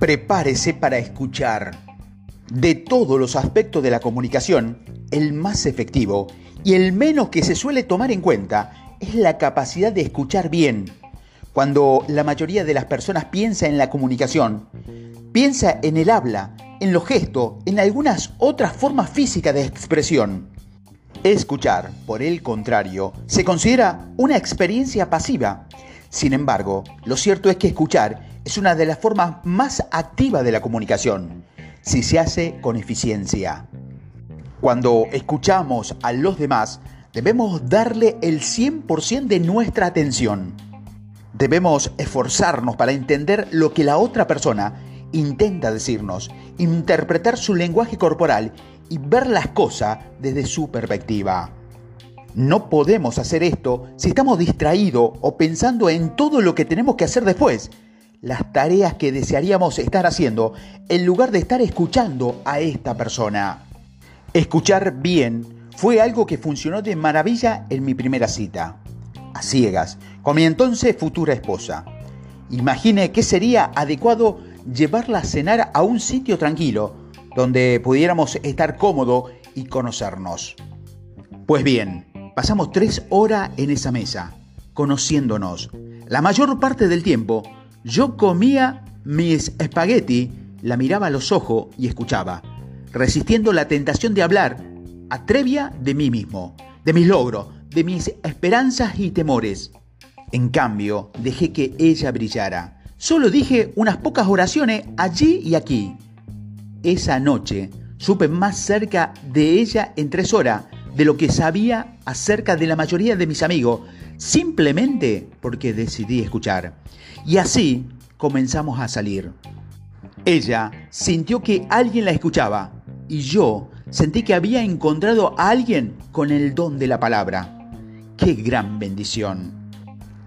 Prepárese para escuchar. De todos los aspectos de la comunicación, el más efectivo y el menos que se suele tomar en cuenta es la capacidad de escuchar bien. Cuando la mayoría de las personas piensa en la comunicación, piensa en el habla, en los gestos, en algunas otras formas físicas de expresión. Escuchar, por el contrario, se considera una experiencia pasiva. Sin embargo, lo cierto es que escuchar es una de las formas más activas de la comunicación, si se hace con eficiencia. Cuando escuchamos a los demás, debemos darle el 100% de nuestra atención. Debemos esforzarnos para entender lo que la otra persona intenta decirnos, interpretar su lenguaje corporal y ver las cosas desde su perspectiva. No podemos hacer esto si estamos distraídos o pensando en todo lo que tenemos que hacer después, las tareas que desearíamos estar haciendo, en lugar de estar escuchando a esta persona. Escuchar bien fue algo que funcionó de maravilla en mi primera cita, a ciegas, con mi entonces futura esposa. Imagine que sería adecuado llevarla a cenar a un sitio tranquilo, donde pudiéramos estar cómodo y conocernos. Pues bien, pasamos tres horas en esa mesa, conociéndonos. La mayor parte del tiempo, yo comía mis espagueti, la miraba a los ojos y escuchaba, resistiendo la tentación de hablar, atrevia de mí mismo, de mis logros, de mis esperanzas y temores. En cambio, dejé que ella brillara Solo dije unas pocas oraciones allí y aquí. Esa noche supe más cerca de ella en tres horas de lo que sabía acerca de la mayoría de mis amigos, simplemente porque decidí escuchar. Y así comenzamos a salir. Ella sintió que alguien la escuchaba y yo sentí que había encontrado a alguien con el don de la palabra. ¡Qué gran bendición!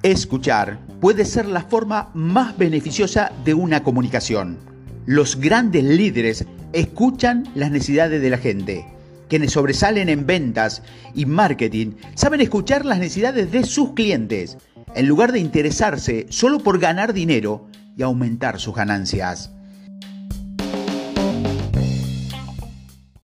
Escuchar puede ser la forma más beneficiosa de una comunicación. Los grandes líderes escuchan las necesidades de la gente. Quienes sobresalen en ventas y marketing saben escuchar las necesidades de sus clientes, en lugar de interesarse solo por ganar dinero y aumentar sus ganancias.